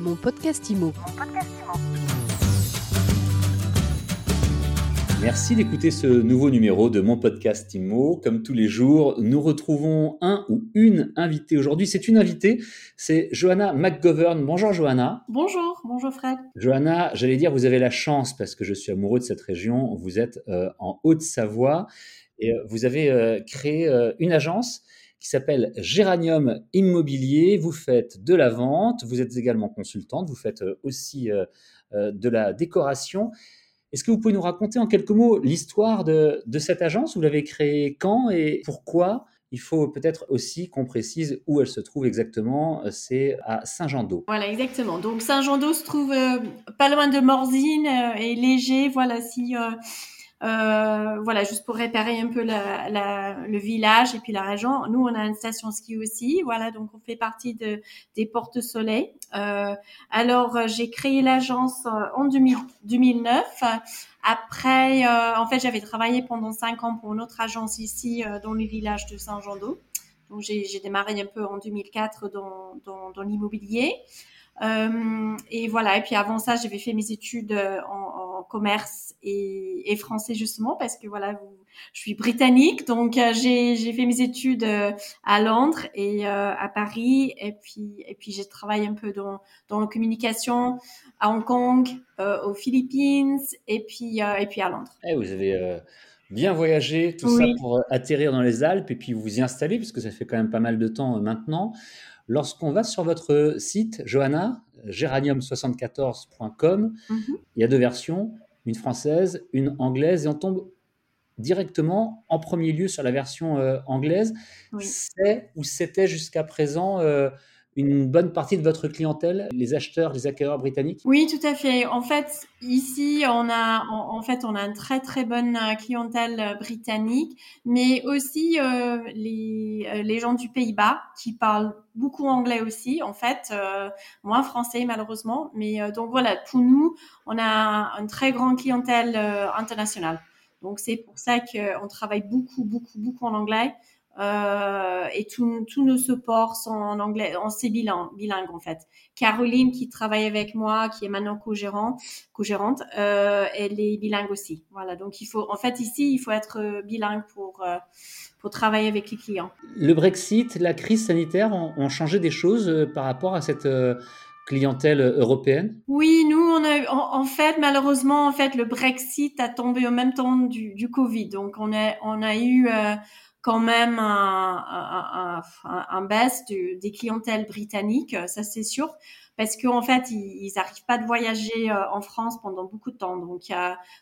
Mon podcast IMO. Merci d'écouter ce nouveau numéro de mon podcast IMO. Comme tous les jours, nous retrouvons un ou une invitée. Aujourd'hui, c'est une invitée, c'est Johanna McGovern. Bonjour Johanna. Bonjour, bonjour Fred. Johanna, j'allais dire, vous avez la chance parce que je suis amoureux de cette région. Vous êtes euh, en Haute-Savoie et euh, vous avez euh, créé une agence qui s'appelle Géranium Immobilier. Vous faites de la vente, vous êtes également consultante, vous faites euh, aussi euh, euh, de la décoration. Est-ce que vous pouvez nous raconter en quelques mots l'histoire de, cette agence? Vous l'avez créée quand et pourquoi? Il faut peut-être aussi qu'on précise où elle se trouve exactement. C'est à Saint-Jean-d'Eau. Voilà, exactement. Donc Saint-Jean-d'Eau se trouve pas loin de Morzine et Léger. Voilà, si voilà, juste pour réparer un peu la, la, le village et puis la région. Nous, on a une station ski aussi, voilà, donc on fait partie de, des Portes Soleil. Euh, alors, j'ai créé l'agence euh, en 2000, 2009. Après, euh, en fait, j'avais travaillé pendant cinq ans pour une autre agence ici euh, dans le village de Saint-Jean-d'Eau. Donc, j'ai démarré un peu en 2004 dans, dans, dans l'immobilier. Euh, et voilà. Et puis avant ça, j'avais fait mes études en, en commerce et, et, français justement parce que voilà, je suis britannique, donc euh, j'ai fait mes études euh, à Londres et euh, à Paris. Et puis et puis j'ai travaillé un peu dans dans la communication à Hong Kong, aux Philippines et puis et puis à Londres. Et eh, vous avez bien voyagé, tout ça pour atterrir dans les Alpes et puis vous y installer, puisque ça fait quand même pas mal de temps maintenant. Lorsqu'on va sur votre site, Johanna, géranium74.com, mhm. il y a deux versions, une française, une anglaise, et on tombe directement en premier lieu sur la version euh, anglaise. C'est ou c'était jusqu'à présent euh, une bonne partie de votre clientèle, les acheteurs, les acquéreurs britanniques? Oui, tout à fait. En fait, ici, on a, en, fait, on a une très très bonne euh, clientèle euh, britannique, mais aussi euh, les, gens du Pays-Bas qui parlent beaucoup anglais aussi, en fait, moins français malheureusement. Mais donc voilà, pour nous, on a une très grande clientèle internationale. Donc c'est pour ça qu'on travaille beaucoup, beaucoup, beaucoup en anglais. Euh, et tous nos supports sont en anglais, en c'est bilingue, en fait. Caroline qui travaille avec moi, qui est maintenant co-gérante, euh, elle est bilingue aussi. Voilà, donc il faut, en fait ici, il faut être euh, bilingue pour pour travailler avec les clients. Le Brexit, la crise sanitaire ont, ont changé des choses par rapport à cette clientèle européenne? Oui, nous, on a, en, en, fait, malheureusement, en fait, le Brexit a tombé au même temps du, Covid. Donc, on a, on a eu euh, quand même un, un, baisse de, des clientèles britanniques, ça c'est sûr, parce qu'en fait ils n'arrivent pas de voyager euh, en France pendant beaucoup de temps, donc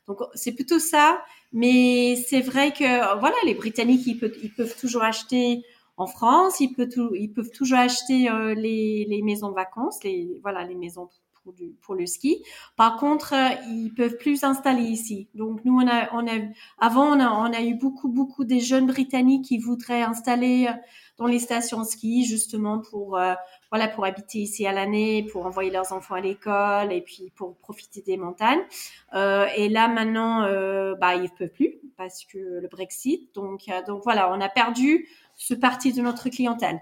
donc c'est plutôt ça. Mais c'est vrai que voilà, les Britanniques ils peuvent toujours acheter en France, ils peuvent, tout, ils peuvent toujours acheter euh, les, les maisons de vacances, les voilà les maisons pour, du, pour le ski. Par contre, euh, ils peuvent plus s'installer ici. Donc nous, on a, on a, avant, on a, on a eu beaucoup, beaucoup des jeunes Britanniques qui voudraient installer euh, dans les stations ski justement pour, euh, voilà, pour habiter ici à l'année, pour envoyer leurs enfants à l'école et puis pour profiter des montagnes. Euh, et là maintenant, euh, bah ils peuvent plus parce que le Brexit. Donc, donc voilà, on a perdu ce parti de notre clientèle.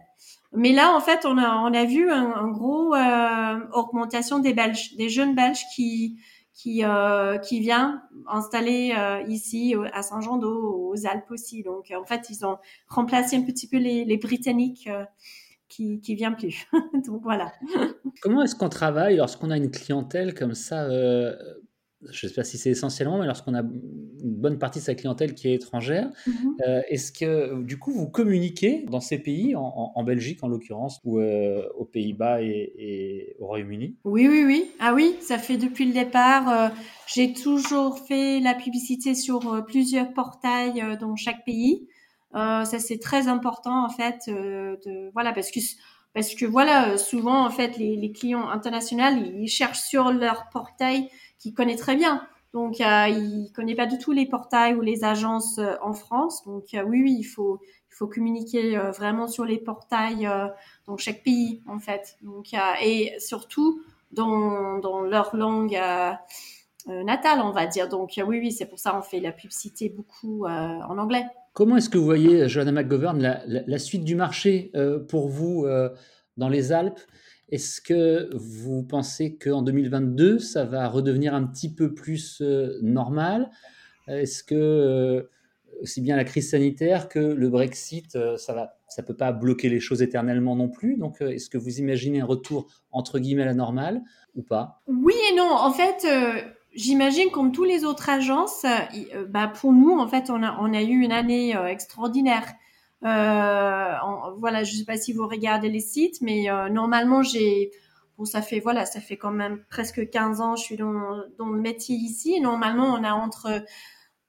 Mais là, en fait, on a, vu un, un gros euh, augmentation des jeunes Belges qui qui euh, vient installer euh, ici à Saint-Jean-d'Eau, aux Alpes aussi. Donc, en fait, ils ont remplacé un petit peu les, Britanniques euh, qui qui viennent plus. Donc voilà. Comment est-ce qu'on travaille lorsqu'on a une clientèle comme ça euh, je ne sais pas si c'est essentiellement, mais lorsqu'on a une bonne partie de sa clientèle qui est étrangère, mmh euh, est-ce que du coup vous communiquez dans ces pays, en, en Belgique en l'occurrence, ou euh, aux Pays-Bas et, et, au Royaume-Uni? Oui, oui, oui. Ah oui, ça fait depuis le départ. Euh, j'ai toujours fait la publicité sur plusieurs portails dans chaque pays. ça c'est très important en fait. de, voilà, parce que parce que voilà, souvent en fait les, les clients internationaux ils cherchent sur leur portail qu'il connaît très bien. Donc, euh, il connaît pas du tout les portails ou les agences euh, en France. Donc, euh, oui, oui, il faut, communiquer euh, vraiment sur les portails dans chaque pays, en fait. Donc, et surtout dans, leur langue natale, on va dire. Donc, oui, oui, c'est pour ça qu'on fait la publicité beaucoup en anglais. Comment est-ce que vous voyez, Joanna McGovern, la suite du marché pour vous dans les Alpes? Est-ce que vous pensez qu'en 2022, ça va redevenir un petit peu plus normal? Est-ce que aussi bien la crise sanitaire que le Brexit, ça va, ça peut pas bloquer les choses éternellement non plus? Donc, est-ce que vous imaginez un retour entre guillemets à la normale ou pas? Oui et non. En fait, j'imagine comme tous les autres agences, bah pour nous, en fait, on a eu une année extraordinaire. Euh, voilà, je sais pas si vous regardez les sites, mais euh, normalement j'ai bon ça fait voilà ça fait quand même presque 15 ans je suis dans, dans le métier ici. Normalement on a entre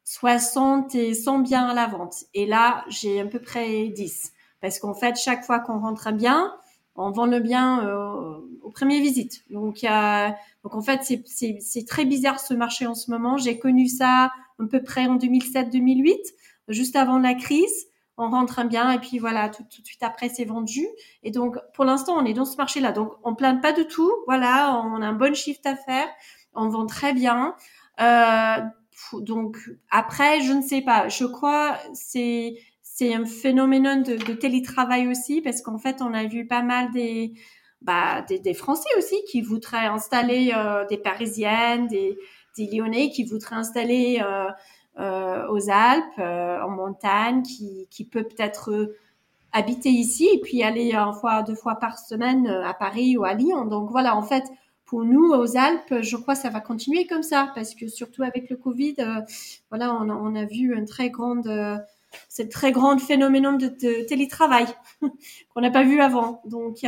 60 et 100 biens à la vente. Et là j'ai à peu près 10 parce qu'en fait chaque fois qu'on rentre un bien, on vend le bien euh, aux premières visites. Donc, euh, donc en fait, c'est très bizarre ce marché en ce moment. J'ai connu ça à peu près en 2007-2008, juste avant la crise on rentre bien et puis voilà, tout, tout de suite après c'est vendu. Et donc pour l'instant on est dans ce marché-là, donc on plaint pas du tout. Voilà, on a un bon chiffre d'affaires, on vend très bien. Euh, donc après je ne sais pas, je crois c'est c'est un phénomène de, de, télétravail aussi parce qu'en fait on a vu pas mal des bah, des, des Français aussi qui voudraient installer euh, des Parisiennes, des, des Lyonnais qui voudraient installer euh, aux Alpes, euh, en montagne, qui, qui peut peut-être euh, habiter ici et puis aller une fois, deux fois par semaine à Paris ou à Lyon. Donc voilà, en fait, pour nous, aux Alpes, je crois que ça va continuer comme ça, parce que surtout avec le Covid, voilà, on on a, vu une très grande, cette très grande phénomène de, de télétravail qu'on n'a pas vu avant. Donc,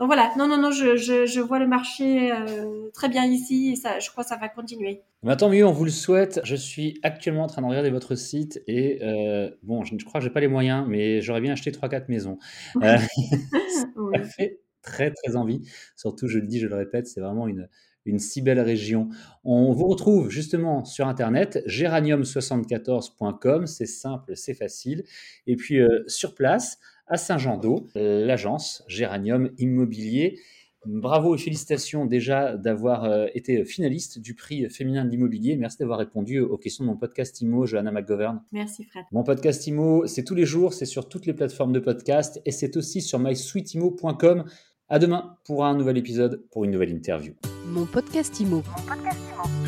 donc voilà, non, non, non, je, je, je vois le marché euh, très bien ici et ça, je crois que ça va continuer. Tant mieux, on vous le souhaite. Je suis actuellement en train de regarder votre site et euh, bon, je, crois que j'ai pas les moyens, mais j'aurais bien acheté 3-4 maisons. Euh, ça fait très très envie. Surtout, je le dis, je le répète, c'est vraiment une, une si belle région. On vous retrouve justement sur Internet, géranium74.com, c'est simple, c'est facile. Et puis sur place, à Saint-Jean-d'Eau, l'agence Géranium Immobilier. Bravo et félicitations déjà d'avoir euh, été finaliste du prix féminin de l'immobilier. Merci d'avoir répondu aux questions de mon podcast IMO, Johanna McGovern. Merci Fred. Mon podcast IMO, c'est tous les jours, c'est sur toutes les plateformes de podcast et c'est aussi sur mysweetimo.com. À demain pour un nouvel épisode, pour une nouvelle interview. Mon podcast IMO. Mon podcast IMO.